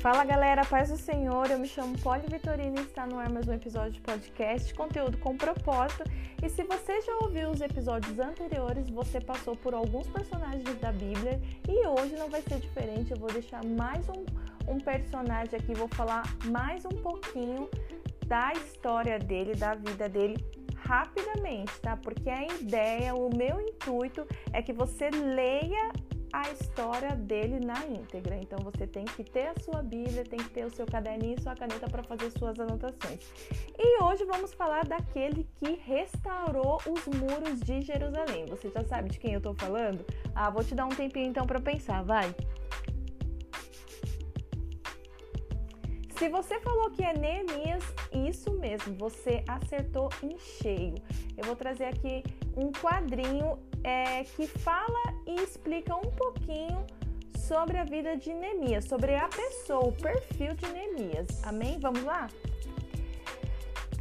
Fala galera, paz do Senhor, eu me chamo Poli Vitorina e está no ar mais um episódio de podcast, conteúdo com propósito. E se você já ouviu os episódios anteriores, você passou por alguns personagens da Bíblia e hoje não vai ser diferente, eu vou deixar mais um, um personagem aqui, vou falar mais um pouquinho da história dele, da vida dele rapidamente, tá? Porque a ideia, o meu intuito é que você leia a história dele na íntegra. Então você tem que ter a sua Bíblia, tem que ter o seu caderninho e sua caneta para fazer suas anotações. E hoje vamos falar daquele que restaurou os muros de Jerusalém. Você já sabe de quem eu estou falando? Ah, vou te dar um tempinho então para pensar, vai. Se você falou que é Neemias, isso mesmo, você acertou em cheio. Eu vou trazer aqui um quadrinho é, que fala e explica um pouquinho sobre a vida de Neemias, sobre a pessoa, o perfil de Neemias. Amém? Vamos lá?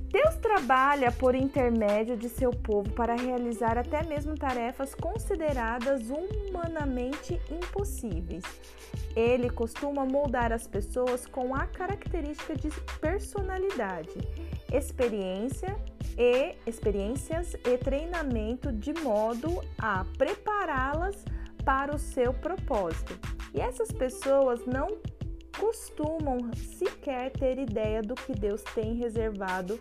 Deus trabalha por intermédio de seu povo para realizar até mesmo tarefas consideradas humanamente impossíveis. Ele costuma moldar as pessoas com a característica de personalidade, experiência e experiências e treinamento de modo a prepará-las para o seu propósito. E essas pessoas não costumam sequer ter ideia do que Deus tem reservado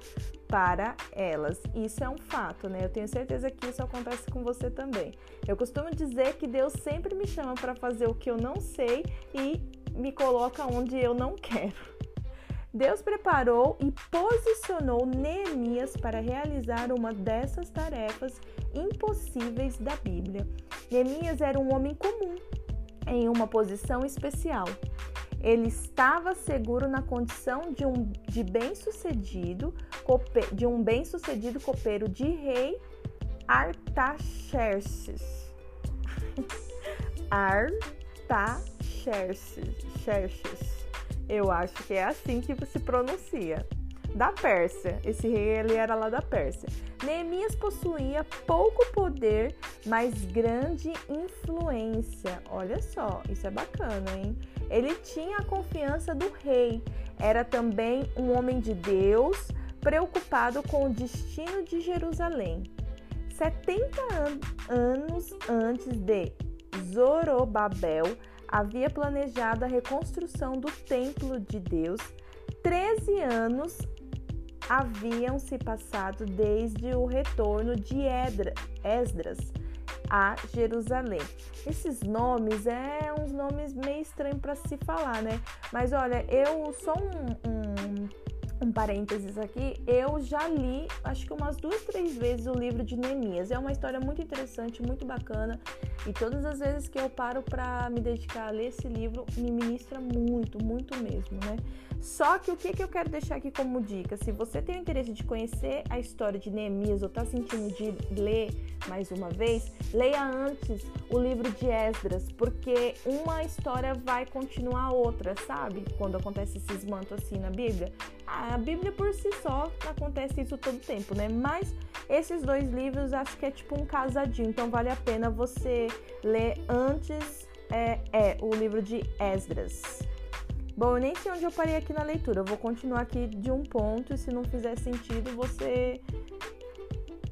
para elas. Isso é um fato, né? Eu tenho certeza que isso acontece com você também. Eu costumo dizer que Deus sempre me chama para fazer o que eu não sei e me coloca onde eu não quero. Deus preparou e posicionou Neemias para realizar uma dessas tarefas impossíveis da Bíblia. Neemias era um homem comum, em uma posição especial. Ele estava seguro na condição de um de bem-sucedido, de um bem-sucedido copeiro de rei Artaxerxes. Artaxerxes. Eu acho que é assim que se pronuncia. Da Pérsia. Esse rei ele era lá da Pérsia. Neemias possuía pouco poder, mas grande influência. Olha só, isso é bacana, hein? Ele tinha a confiança do rei. Era também um homem de Deus, preocupado com o destino de Jerusalém. 70 an anos antes de Zorobabel havia planejado a reconstrução do templo de Deus. 13 anos haviam se passado desde o retorno de Esdras a Jerusalém. Esses nomes é uns nomes meio estranhos para se falar, né? Mas olha, eu sou um, um um parênteses aqui, eu já li, acho que umas duas, três vezes o livro de Neemias. É uma história muito interessante, muito bacana. E todas as vezes que eu paro para me dedicar a ler esse livro, me ministra muito, muito mesmo, né? Só que o que, que eu quero deixar aqui como dica? Se você tem o interesse de conhecer a história de Neemias ou está sentindo de ler mais uma vez, leia antes o livro de Esdras, porque uma história vai continuar a outra, sabe? Quando acontece esses mantos assim na Bíblia. A Bíblia por si só acontece isso todo tempo, né? Mas esses dois livros acho que é tipo um casadinho, então vale a pena você ler antes é, é o livro de Esdras. Bom, eu nem sei onde eu parei aqui na leitura. Eu vou continuar aqui de um ponto e se não fizer sentido, você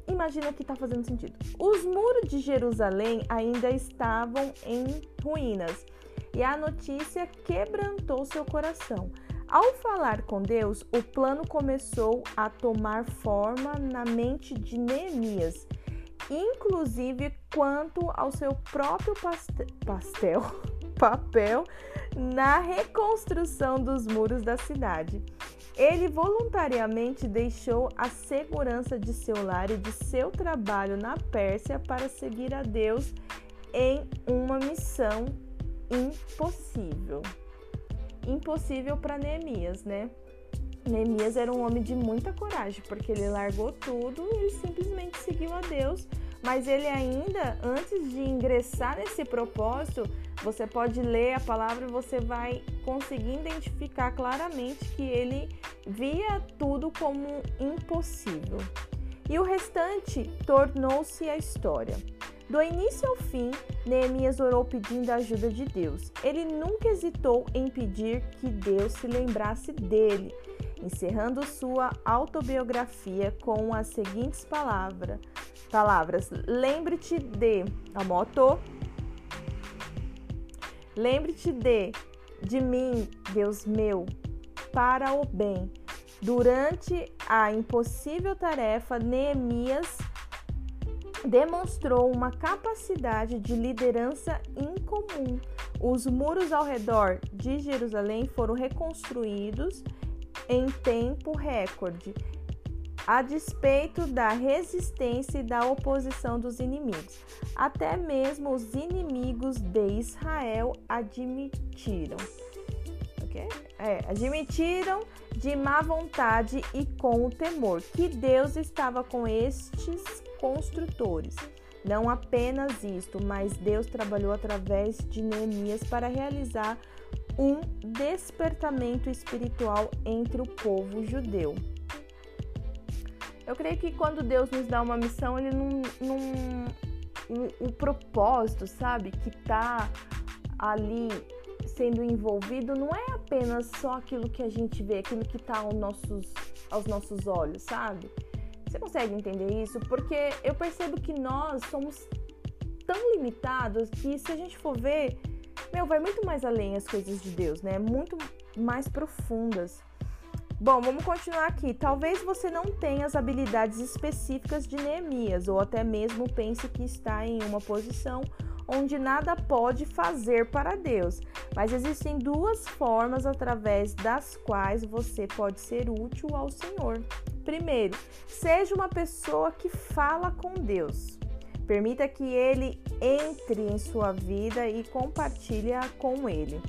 imagina que está fazendo sentido. Os muros de Jerusalém ainda estavam em ruínas e a notícia quebrantou seu coração. Ao falar com Deus, o plano começou a tomar forma na mente de Neemias, inclusive quanto ao seu próprio pastel, papel na reconstrução dos muros da cidade. Ele voluntariamente deixou a segurança de seu lar e de seu trabalho na Pérsia para seguir a Deus em uma missão impossível. Impossível para Neemias, né? Neemias era um homem de muita coragem, porque ele largou tudo e simplesmente seguiu a Deus mas ele ainda, antes de ingressar nesse propósito, você pode ler a palavra e você vai conseguir identificar claramente que ele via tudo como impossível. E o restante tornou-se a história. Do início ao fim, Neemias orou pedindo a ajuda de Deus. Ele nunca hesitou em pedir que Deus se lembrasse dele, encerrando sua autobiografia com as seguintes palavras: palavras lembre-te de a moto, lembre-te de de mim, Deus meu, para o bem. Durante a impossível tarefa, Neemias demonstrou uma capacidade de liderança incomum. Os muros ao redor de Jerusalém foram reconstruídos em tempo recorde, a despeito da resistência e da oposição dos inimigos. Até mesmo os inimigos de Israel admitiram. É, admitiram de má vontade e com o temor que Deus estava com estes construtores. Não apenas isto, mas Deus trabalhou através de Neemias para realizar um despertamento espiritual entre o povo judeu. Eu creio que quando Deus nos dá uma missão, ele não. não o, o propósito, sabe, que tá ali sendo envolvido não é apenas só aquilo que a gente vê, aquilo que tá aos nossos, aos nossos olhos, sabe? Você consegue entender isso? Porque eu percebo que nós somos tão limitados que se a gente for ver, meu, vai muito mais além as coisas de Deus, né? Muito mais profundas. Bom, vamos continuar aqui. Talvez você não tenha as habilidades específicas de Neemias, ou até mesmo pense que está em uma posição onde nada pode fazer para Deus. Mas existem duas formas através das quais você pode ser útil ao Senhor. Primeiro, seja uma pessoa que fala com Deus. Permita que ele entre em sua vida e compartilhe com ele.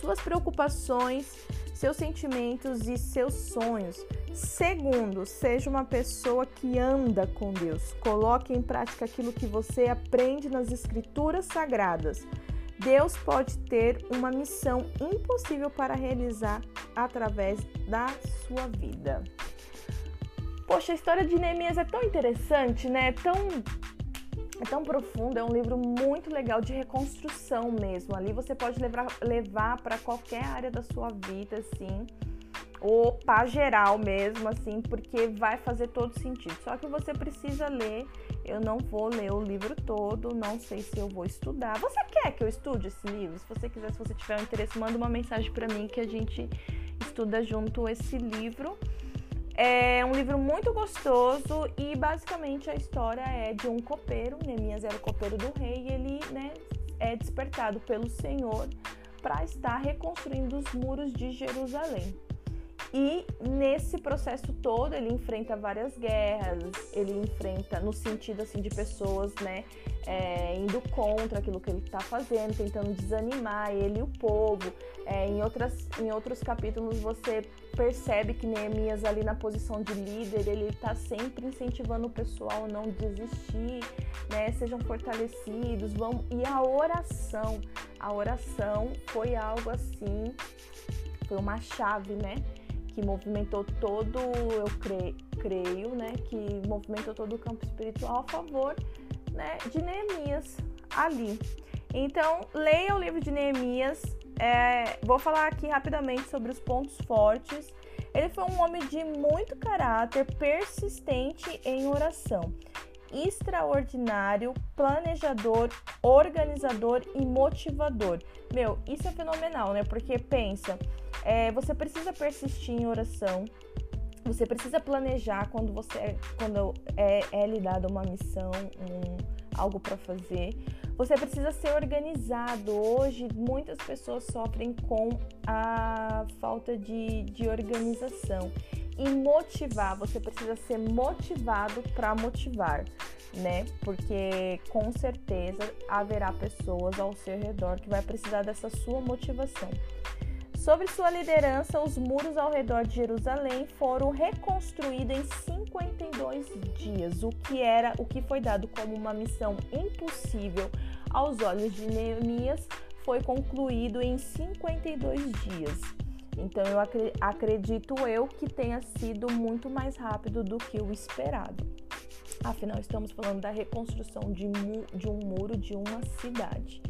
Suas preocupações, seus sentimentos e seus sonhos. Segundo, seja uma pessoa que anda com Deus. Coloque em prática aquilo que você aprende nas escrituras sagradas. Deus pode ter uma missão impossível para realizar através da sua vida. Poxa, a história de Neemias é tão interessante, né? Tão é tão profundo, é um livro muito legal de reconstrução mesmo. Ali você pode levar, levar para qualquer área da sua vida, assim, ou para geral mesmo, assim, porque vai fazer todo sentido. Só que você precisa ler. Eu não vou ler o livro todo, não sei se eu vou estudar. Você quer que eu estude esse livro? Se você quiser, se você tiver um interesse, manda uma mensagem para mim que a gente estuda junto esse livro. É um livro muito gostoso e basicamente a história é de um copeiro, Neemias era o copeiro do rei, e ele né, é despertado pelo Senhor para estar reconstruindo os muros de Jerusalém. E nesse processo todo ele enfrenta várias guerras, ele enfrenta no sentido assim de pessoas, né, é, indo contra aquilo que ele está fazendo, tentando desanimar ele e o povo. É, em, outras, em outros capítulos você percebe que Neemias ali na posição de líder, ele está sempre incentivando o pessoal a não desistir, né, sejam fortalecidos, vão e a oração, a oração foi algo assim, foi uma chave, né? Que movimentou todo, eu creio, né, que movimentou todo o campo espiritual a favor, né, de Neemias ali. Então, leia o livro de Neemias. É, vou falar aqui rapidamente sobre os pontos fortes. Ele foi um homem de muito caráter, persistente em oração, extraordinário, planejador, organizador e motivador. Meu, isso é fenomenal, né? Porque pensa, é, você precisa persistir em oração. Você precisa planejar quando você é, quando é, é lhe dada uma missão, um, algo para fazer. Você precisa ser organizado. Hoje, muitas pessoas sofrem com a falta de, de organização. E motivar, você precisa ser motivado para motivar, né? Porque com certeza haverá pessoas ao seu redor que vai precisar dessa sua motivação. Sobre sua liderança, os muros ao redor de Jerusalém foram reconstruídos em 52 dias, o que era o que foi dado como uma missão impossível aos olhos de Neemias foi concluído em 52 dias. Então eu acredito eu que tenha sido muito mais rápido do que o esperado. Afinal, estamos falando da reconstrução de, de um muro de uma cidade.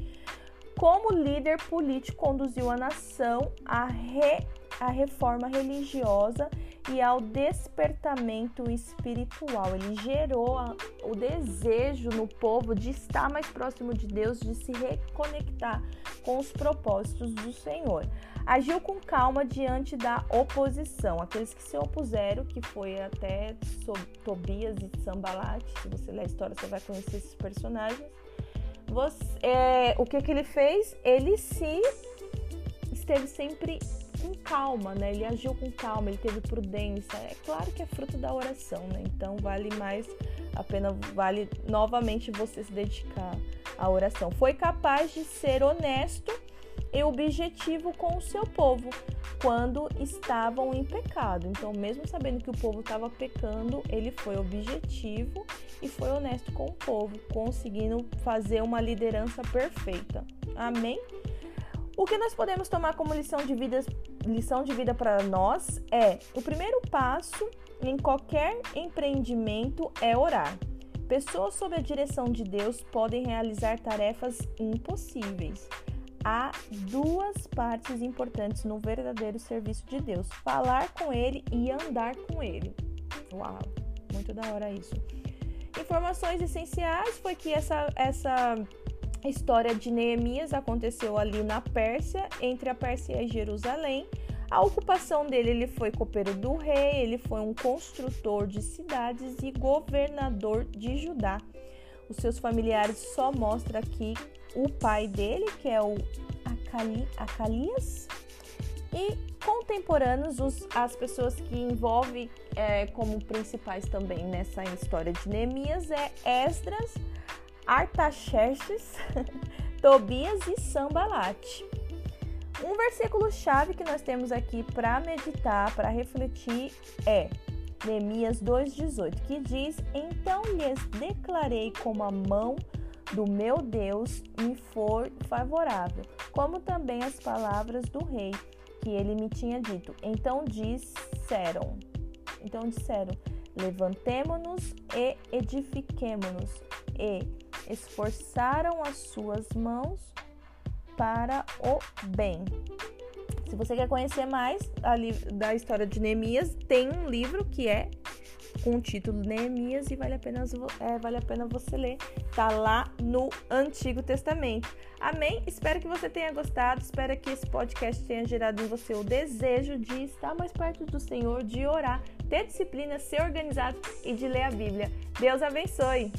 Como líder político, conduziu a nação à, re, à reforma religiosa e ao despertamento espiritual. Ele gerou a, o desejo no povo de estar mais próximo de Deus, de se reconectar com os propósitos do Senhor. Agiu com calma diante da oposição, aqueles que se opuseram, que foi até Tobias e Sambalat. Se você ler a história, você vai conhecer esses personagens. Você, é, o que, que ele fez? Ele se esteve sempre com calma, né? Ele agiu com calma, ele teve prudência. É claro que é fruto da oração, né? Então vale mais a pena, vale novamente você se dedicar à oração. Foi capaz de ser honesto e objetivo com o seu povo quando estavam em pecado. Então, mesmo sabendo que o povo estava pecando, ele foi objetivo e foi honesto com o povo, conseguindo fazer uma liderança perfeita. Amém? O que nós podemos tomar como lição de vida, lição de vida para nós é: o primeiro passo em qualquer empreendimento é orar. Pessoas sob a direção de Deus podem realizar tarefas impossíveis há duas partes importantes no verdadeiro serviço de Deus: falar com Ele e andar com Ele. Uau, muito da hora isso. Informações essenciais foi que essa, essa história de Neemias aconteceu ali na Pérsia, entre a Pérsia e Jerusalém. A ocupação dele, ele foi copeiro do rei, ele foi um construtor de cidades e governador de Judá. Os seus familiares só mostram aqui o pai dele, que é o Acali, Acalias, e contemporâneos, os, as pessoas que envolve é, como principais também nessa história de Neemias é Esdras, Artaxerxes, Tobias e Sambalate. Um versículo chave que nós temos aqui para meditar, para refletir é Neemias 2,18, que diz: Então lhes declarei como a mão do meu Deus me for favorável, como também as palavras do rei que ele me tinha dito. Então disseram, então disseram, levantemo-nos e edifiquemo-nos, e esforçaram as suas mãos para o bem. Se você quer conhecer mais da história de Neemias, tem um livro que é com o título Neemias e vale a pena, é, vale a pena você ler. Tá lá no Antigo Testamento. Amém? Espero que você tenha gostado. Espero que esse podcast tenha gerado em você o desejo de estar mais perto do Senhor, de orar, ter disciplina, ser organizado e de ler a Bíblia. Deus abençoe!